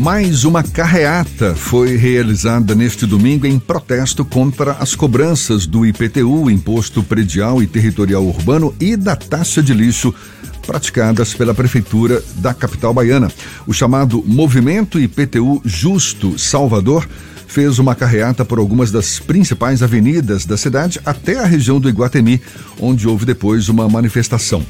Mais uma carreata foi realizada neste domingo em protesto contra as cobranças do IPTU, Imposto Predial e Territorial Urbano, e da taxa de lixo praticadas pela Prefeitura da capital baiana. O chamado Movimento IPTU Justo Salvador fez uma carreata por algumas das principais avenidas da cidade até a região do Iguatemi, onde houve depois uma manifestação.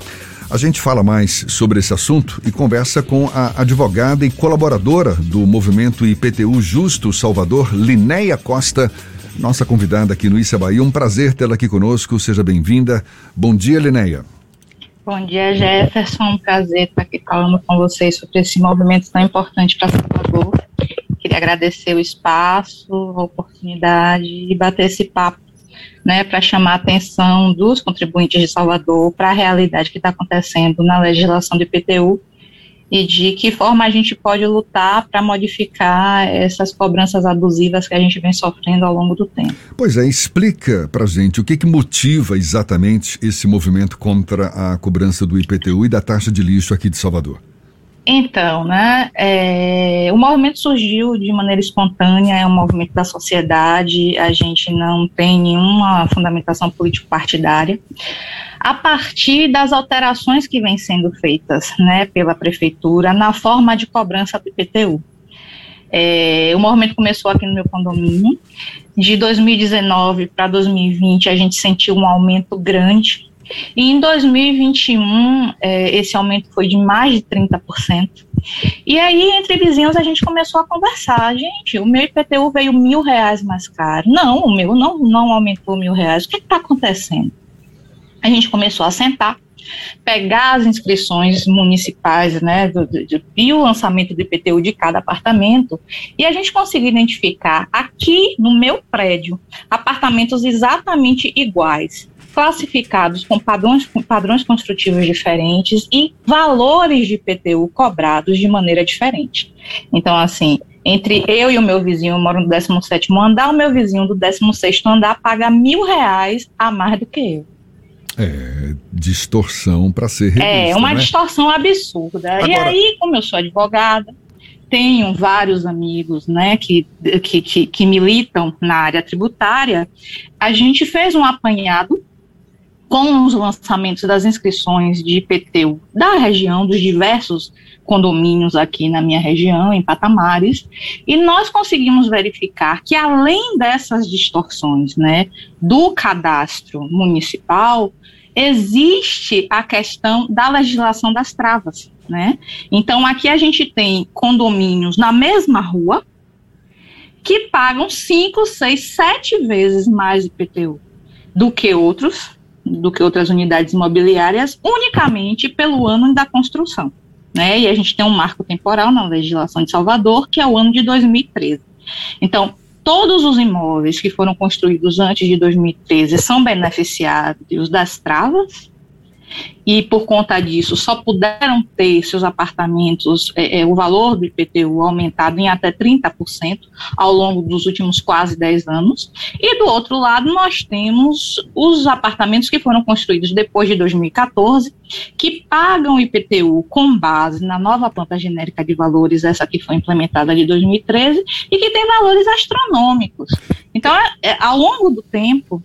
A gente fala mais sobre esse assunto e conversa com a advogada e colaboradora do movimento IPTU Justo Salvador, Linéia Costa, nossa convidada aqui no Issa Bahia. Um prazer tê-la aqui conosco, seja bem-vinda. Bom dia, Linéia. Bom dia, Jefferson. Um prazer estar aqui falando com vocês sobre esse movimento tão importante para Salvador. Queria agradecer o espaço, a oportunidade de bater esse papo né, para chamar a atenção dos contribuintes de Salvador para a realidade que está acontecendo na legislação do IPTU e de que forma a gente pode lutar para modificar essas cobranças abusivas que a gente vem sofrendo ao longo do tempo. Pois é, explica para gente o que, que motiva exatamente esse movimento contra a cobrança do IPTU e da taxa de lixo aqui de Salvador. Então, né, é, o movimento surgiu de maneira espontânea, é um movimento da sociedade, a gente não tem nenhuma fundamentação político-partidária. A partir das alterações que vêm sendo feitas né, pela prefeitura na forma de cobrança do IPTU. É, o movimento começou aqui no meu condomínio. De 2019 para 2020, a gente sentiu um aumento grande e em 2021, é, esse aumento foi de mais de 30%. E aí, entre vizinhos, a gente começou a conversar. Gente, o meu IPTU veio mil reais mais caro. Não, o meu não, não aumentou mil reais. O que está acontecendo? A gente começou a sentar, pegar as inscrições municipais, né, do, do, e o lançamento do IPTU de cada apartamento, e a gente conseguiu identificar aqui no meu prédio apartamentos exatamente iguais, classificados com padrões, com padrões construtivos diferentes e valores de IPTU cobrados de maneira diferente. Então, assim, entre eu e o meu vizinho, eu moro no 17 andar, o meu vizinho do 16 andar paga mil reais a mais do que eu. É, distorção para ser revista, É, uma né? distorção absurda. Agora... E aí, como eu sou advogada, tenho vários amigos né, que, que, que, que militam na área tributária, a gente fez um apanhado com os lançamentos das inscrições de IPTU da região, dos diversos condomínios aqui na minha região, em Patamares, e nós conseguimos verificar que além dessas distorções, né, do cadastro municipal, existe a questão da legislação das travas, né? Então aqui a gente tem condomínios na mesma rua que pagam cinco, seis, sete vezes mais IPTU do que outros do que outras unidades imobiliárias unicamente pelo ano da construção. Né? E a gente tem um marco temporal na legislação de Salvador, que é o ano de 2013. Então, todos os imóveis que foram construídos antes de 2013 são beneficiados das travas, e por conta disso só puderam ter seus apartamentos, é, é, o valor do IPTU aumentado em até 30% ao longo dos últimos quase 10 anos. E do outro lado, nós temos os apartamentos que foram construídos depois de 2014, que pagam IPTU com base na nova planta genérica de valores, essa que foi implementada de 2013, e que tem valores astronômicos. Então, é, é ao longo do tempo,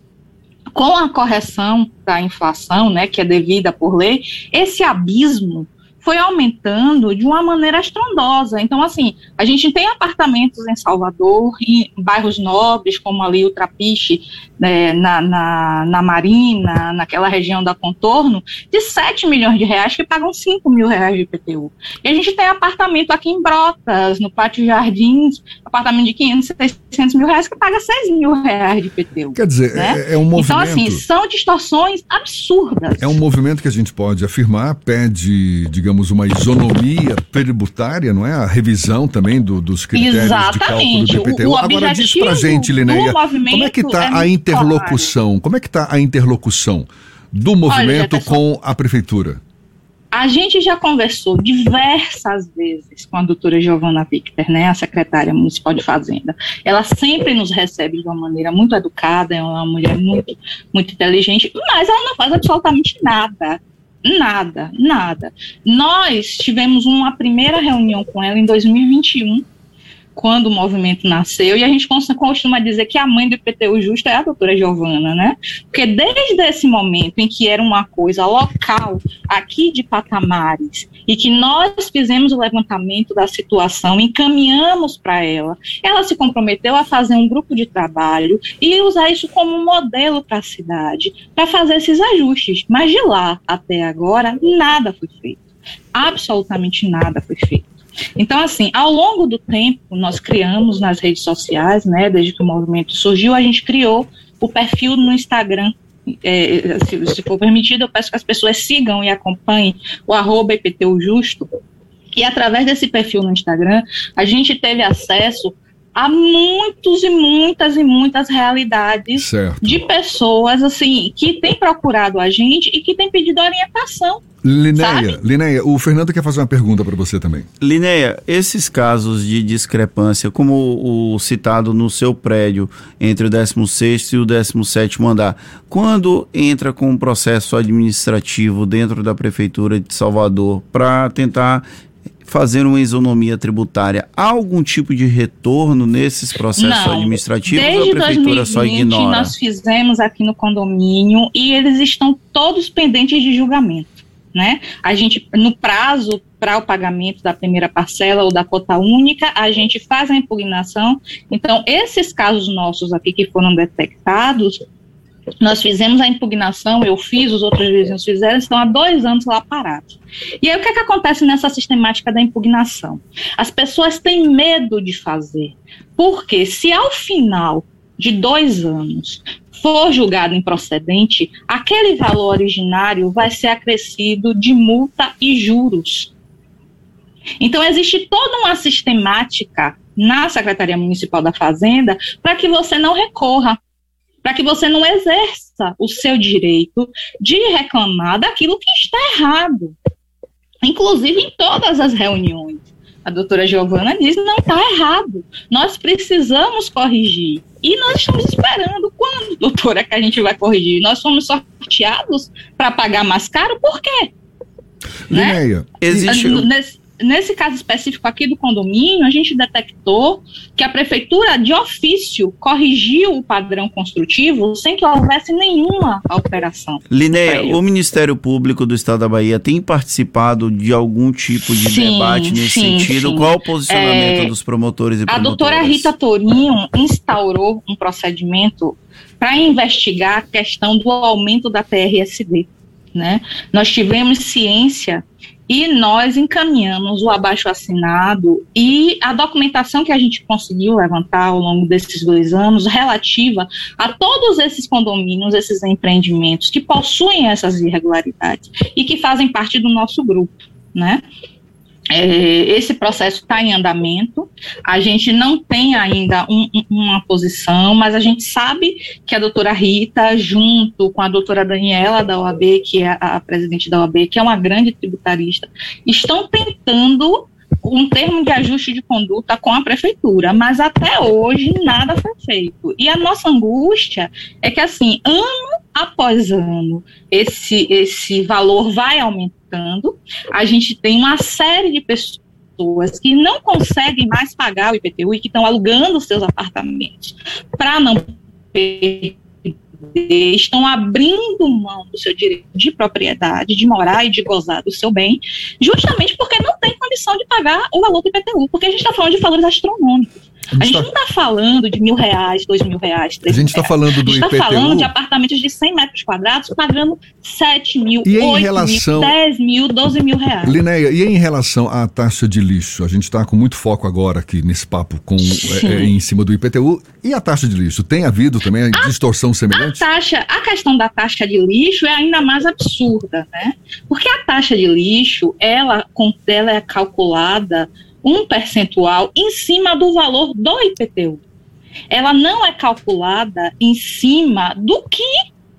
com a correção da inflação, né, que é devida por lei, esse abismo foi aumentando de uma maneira estrondosa. Então, assim, a gente tem apartamentos em Salvador, em bairros nobres, como ali o Trapiche, né, na, na, na, Marina, naquela região da Contorno, de 7 milhões de reais que pagam 5 mil reais de IPTU. E a gente tem apartamento aqui em Brotas, no Pátio Jardins, apartamento de 500, 600 mil reais que paga 6 mil reais de IPTU. Quer dizer, né? é, é, um movimento... Então, assim, são distorções absurdas. É um movimento que a gente pode afirmar, pede, digamos, uma isonomia tributária, não é? A revisão também do, dos critérios Exatamente. de cálculo do IPTU. O, o Agora diz pra gente, Linéia, como é que está é a interlocução? Como é que está a interlocução do movimento Olha, com a prefeitura? A gente já conversou diversas vezes com a doutora Giovana Victor, né, a secretária municipal de Fazenda. Ela sempre nos recebe de uma maneira muito educada, é uma mulher muito, muito inteligente, mas ela não faz absolutamente nada. Nada, nada. Nós tivemos uma primeira reunião com ela em 2021, quando o movimento nasceu, e a gente costuma dizer que a mãe do IPTU justo é a doutora Giovana, né? Porque desde esse momento em que era uma coisa local, aqui de patamares, e que nós fizemos o levantamento da situação, encaminhamos para ela, ela se comprometeu a fazer um grupo de trabalho e usar isso como modelo para a cidade, para fazer esses ajustes. Mas de lá até agora, nada foi feito. Absolutamente nada foi feito. Então, assim, ao longo do tempo, nós criamos nas redes sociais, né, desde que o movimento surgiu, a gente criou o perfil no Instagram. É, se, se, for permitido, eu peço que as pessoas sigam e acompanhem o arroba IPTU Justo. E através desse perfil no Instagram, a gente teve acesso a muitos e muitas e muitas realidades certo. de pessoas assim que têm procurado a gente e que têm pedido orientação Linéia, Linéia, o Fernando quer fazer uma pergunta para você também. Linéia, esses casos de discrepância, como o citado no seu prédio entre o 16 e o 17 andar, quando entra com um processo administrativo dentro da Prefeitura de Salvador para tentar fazer uma isonomia tributária, há algum tipo de retorno nesses processos Não, administrativos desde ou a prefeitura 2020, só ignora? Nós fizemos aqui no condomínio e eles estão todos pendentes de julgamento né? A gente, no prazo para o pagamento da primeira parcela ou da cota única, a gente faz a impugnação. Então, esses casos nossos aqui que foram detectados, nós fizemos a impugnação, eu fiz, os outros vizinhos fizeram, estão há dois anos lá parados. E aí o que, é que acontece nessa sistemática da impugnação? As pessoas têm medo de fazer, porque se ao final de dois anos for julgado improcedente, aquele valor originário vai ser acrescido de multa e juros. Então, existe toda uma sistemática na Secretaria Municipal da Fazenda para que você não recorra, para que você não exerça o seu direito de reclamar daquilo que está errado. Inclusive em todas as reuniões a doutora Giovana diz, não está errado. Nós precisamos corrigir. E nós estamos esperando. Quando, doutora, que a gente vai corrigir? Nós fomos sorteados para pagar mais caro? Por quê? Lineia, né? existe... Nesse, nesse caso específico aqui do condomínio, a gente detectou que a prefeitura, de ofício, corrigiu o padrão construtivo sem que houvesse nenhuma alteração. Linéia, o Ministério Público do Estado da Bahia tem participado de algum tipo de sim, debate nesse sim, sentido? Sim. Qual o posicionamento é, dos promotores e promotoras? A doutora Rita Torinho instaurou um procedimento para investigar a questão do aumento da TRSD. Né? Nós tivemos ciência e nós encaminhamos o abaixo assinado e a documentação que a gente conseguiu levantar ao longo desses dois anos relativa a todos esses condomínios, esses empreendimentos que possuem essas irregularidades e que fazem parte do nosso grupo, né? É, esse processo está em andamento, a gente não tem ainda um, um, uma posição, mas a gente sabe que a doutora Rita, junto com a doutora Daniela da OAB, que é a presidente da OAB, que é uma grande tributarista, estão tentando um termo de ajuste de conduta com a prefeitura, mas até hoje nada foi feito. E a nossa angústia é que, assim, ano após ano, esse, esse valor vai aumentando, a gente tem uma série de pessoas que não conseguem mais pagar o IPTU e que estão alugando seus apartamentos para não perder estão abrindo mão do seu direito de propriedade, de morar e de gozar do seu bem, justamente porque não tem condição de pagar o valor do IPTU, porque a gente está falando de valores astronômicos. A gente, tá... não está falando de mil reais, dois mil reais, três A gente está falando do IPTU. A gente está falando de apartamentos de 100 metros quadrados pagando 7 mil, e 8 relação... mil, 10 mil, 12 mil reais. Linéia, e em relação à taxa de lixo? A gente está com muito foco agora aqui nesse papo com, é, é, em cima do IPTU. E a taxa de lixo? Tem havido também a, distorção semelhante? A, taxa, a questão da taxa de lixo é ainda mais absurda, né? Porque a taxa de lixo, ela, ela é calculada um percentual em cima do valor do IPTU. Ela não é calculada em cima do que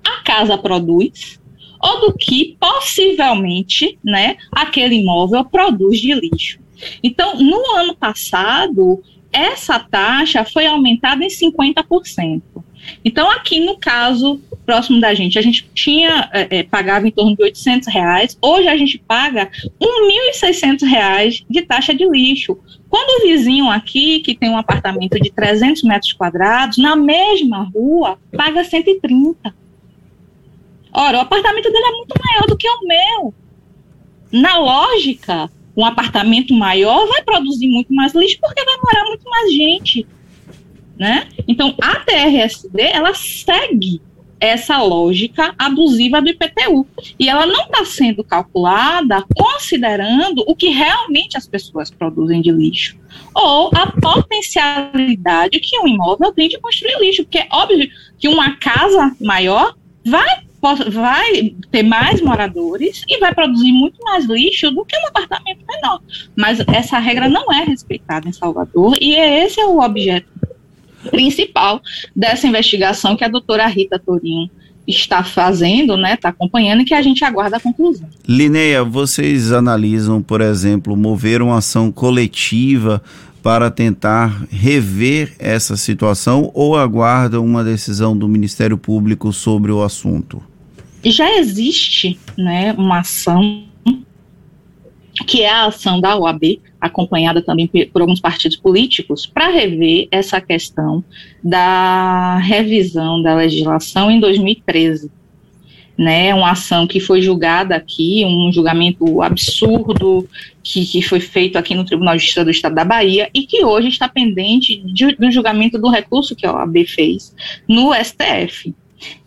a casa produz ou do que possivelmente, né, aquele imóvel produz de lixo. Então, no ano passado, essa taxa foi aumentada em 50%. Então, aqui no caso próximo da gente, a gente tinha é, é pagava em torno de 800 reais, hoje a gente paga 1.600 reais de taxa de lixo, Quando o vizinho aqui, que tem um apartamento de 300 metros quadrados, na mesma rua, paga 130. Ora, o apartamento dele é muito maior do que o meu. Na lógica, um apartamento maior vai produzir muito mais lixo porque vai morar muito mais gente. Né? Então, a TRSD, ela segue essa lógica abusiva do IPTU. E ela não está sendo calculada considerando o que realmente as pessoas produzem de lixo. Ou a potencialidade que um imóvel tem de construir lixo. Porque é óbvio que uma casa maior vai, vai ter mais moradores e vai produzir muito mais lixo do que um apartamento menor. Mas essa regra não é respeitada em Salvador e esse é o objeto principal dessa investigação que a doutora Rita Torinho está fazendo, né, está acompanhando e que a gente aguarda a conclusão. Lineia, vocês analisam, por exemplo, mover uma ação coletiva para tentar rever essa situação ou aguardam uma decisão do Ministério Público sobre o assunto? Já existe, né, uma ação que é a ação da OAB, acompanhada também por alguns partidos políticos, para rever essa questão da revisão da legislação em 2013. Né, uma ação que foi julgada aqui, um julgamento absurdo que, que foi feito aqui no Tribunal de Justiça do Estado da Bahia e que hoje está pendente de, do julgamento do recurso que a OAB fez no STF.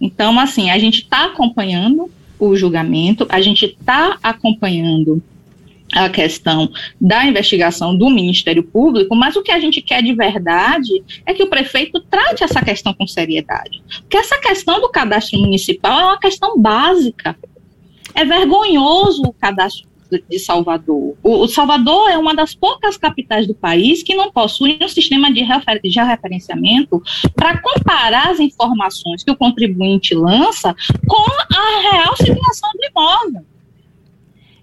Então, assim, a gente está acompanhando o julgamento, a gente está acompanhando a questão da investigação do Ministério Público, mas o que a gente quer de verdade é que o prefeito trate essa questão com seriedade. Porque essa questão do cadastro municipal é uma questão básica. É vergonhoso o cadastro de Salvador. O, Salvador é uma das poucas capitais do país que não possui um sistema de georreferenciamento para comparar as informações que o contribuinte lança com a real situação do imóvel.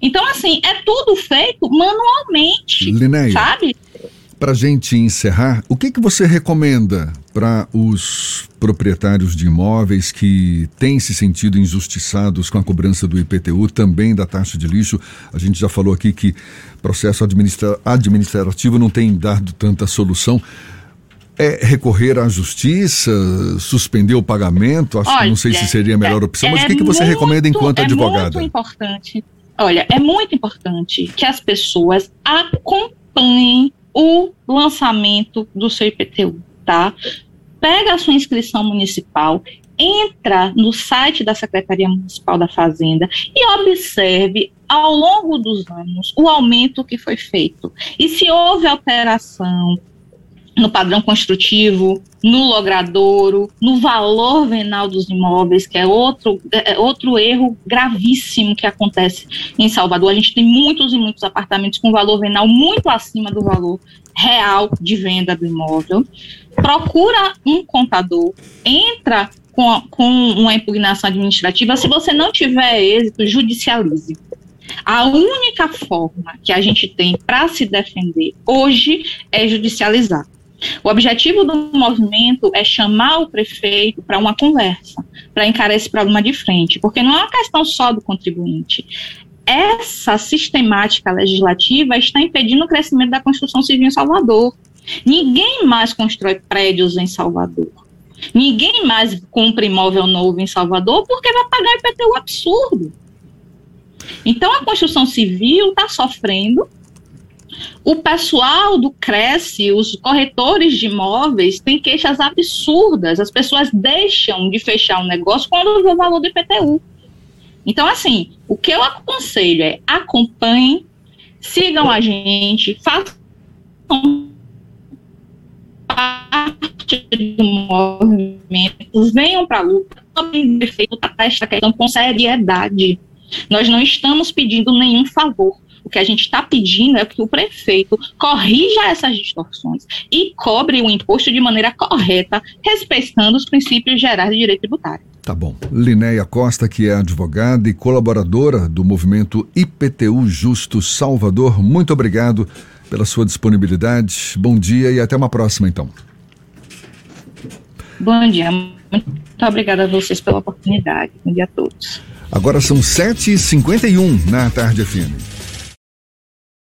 Então, assim, é tudo feito manualmente, Linéia, sabe? Para gente encerrar, o que, que você recomenda para os proprietários de imóveis que têm se sentido injustiçados com a cobrança do IPTU, também da taxa de lixo? A gente já falou aqui que processo administra administrativo não tem dado tanta solução. É recorrer à justiça, suspender o pagamento? Acho Olha, que não sei se seria a melhor opção, mas é o que, que você muito, recomenda enquanto é advogada? É muito importante Olha, é muito importante que as pessoas acompanhem o lançamento do seu IPTU, tá? Pega a sua inscrição municipal, entra no site da Secretaria Municipal da Fazenda e observe ao longo dos anos o aumento que foi feito. E se houve alteração no padrão construtivo, no logradouro, no valor venal dos imóveis, que é outro, é outro erro gravíssimo que acontece em Salvador. A gente tem muitos e muitos apartamentos com valor venal muito acima do valor real de venda do imóvel. Procura um contador, entra com, com uma impugnação administrativa. Se você não tiver êxito, judicialize. A única forma que a gente tem para se defender hoje é judicializar. O objetivo do movimento é chamar o prefeito para uma conversa, para encarar esse problema de frente, porque não é uma questão só do contribuinte. Essa sistemática legislativa está impedindo o crescimento da construção civil em Salvador. Ninguém mais constrói prédios em Salvador. Ninguém mais compra imóvel novo em Salvador porque vai pagar IPTU absurdo. Então a construção civil está sofrendo o pessoal do Cresce, os corretores de imóveis, têm queixas absurdas. As pessoas deixam de fechar um negócio quando vê o valor do IPTU. Então, assim, o que eu aconselho é acompanhem, sigam a gente, façam parte do movimento, venham para a luta, também defeito esta questão com seriedade. Nós não estamos pedindo nenhum favor. O que a gente está pedindo é que o prefeito corrija essas distorções e cobre o imposto de maneira correta, respeitando os princípios gerais de direito tributário. Tá bom. Linéia Costa, que é advogada e colaboradora do movimento IPTU Justo Salvador, muito obrigado pela sua disponibilidade. Bom dia e até uma próxima, então. Bom dia. Muito obrigada a vocês pela oportunidade. Bom dia a todos. Agora são 7h51 na tarde FM.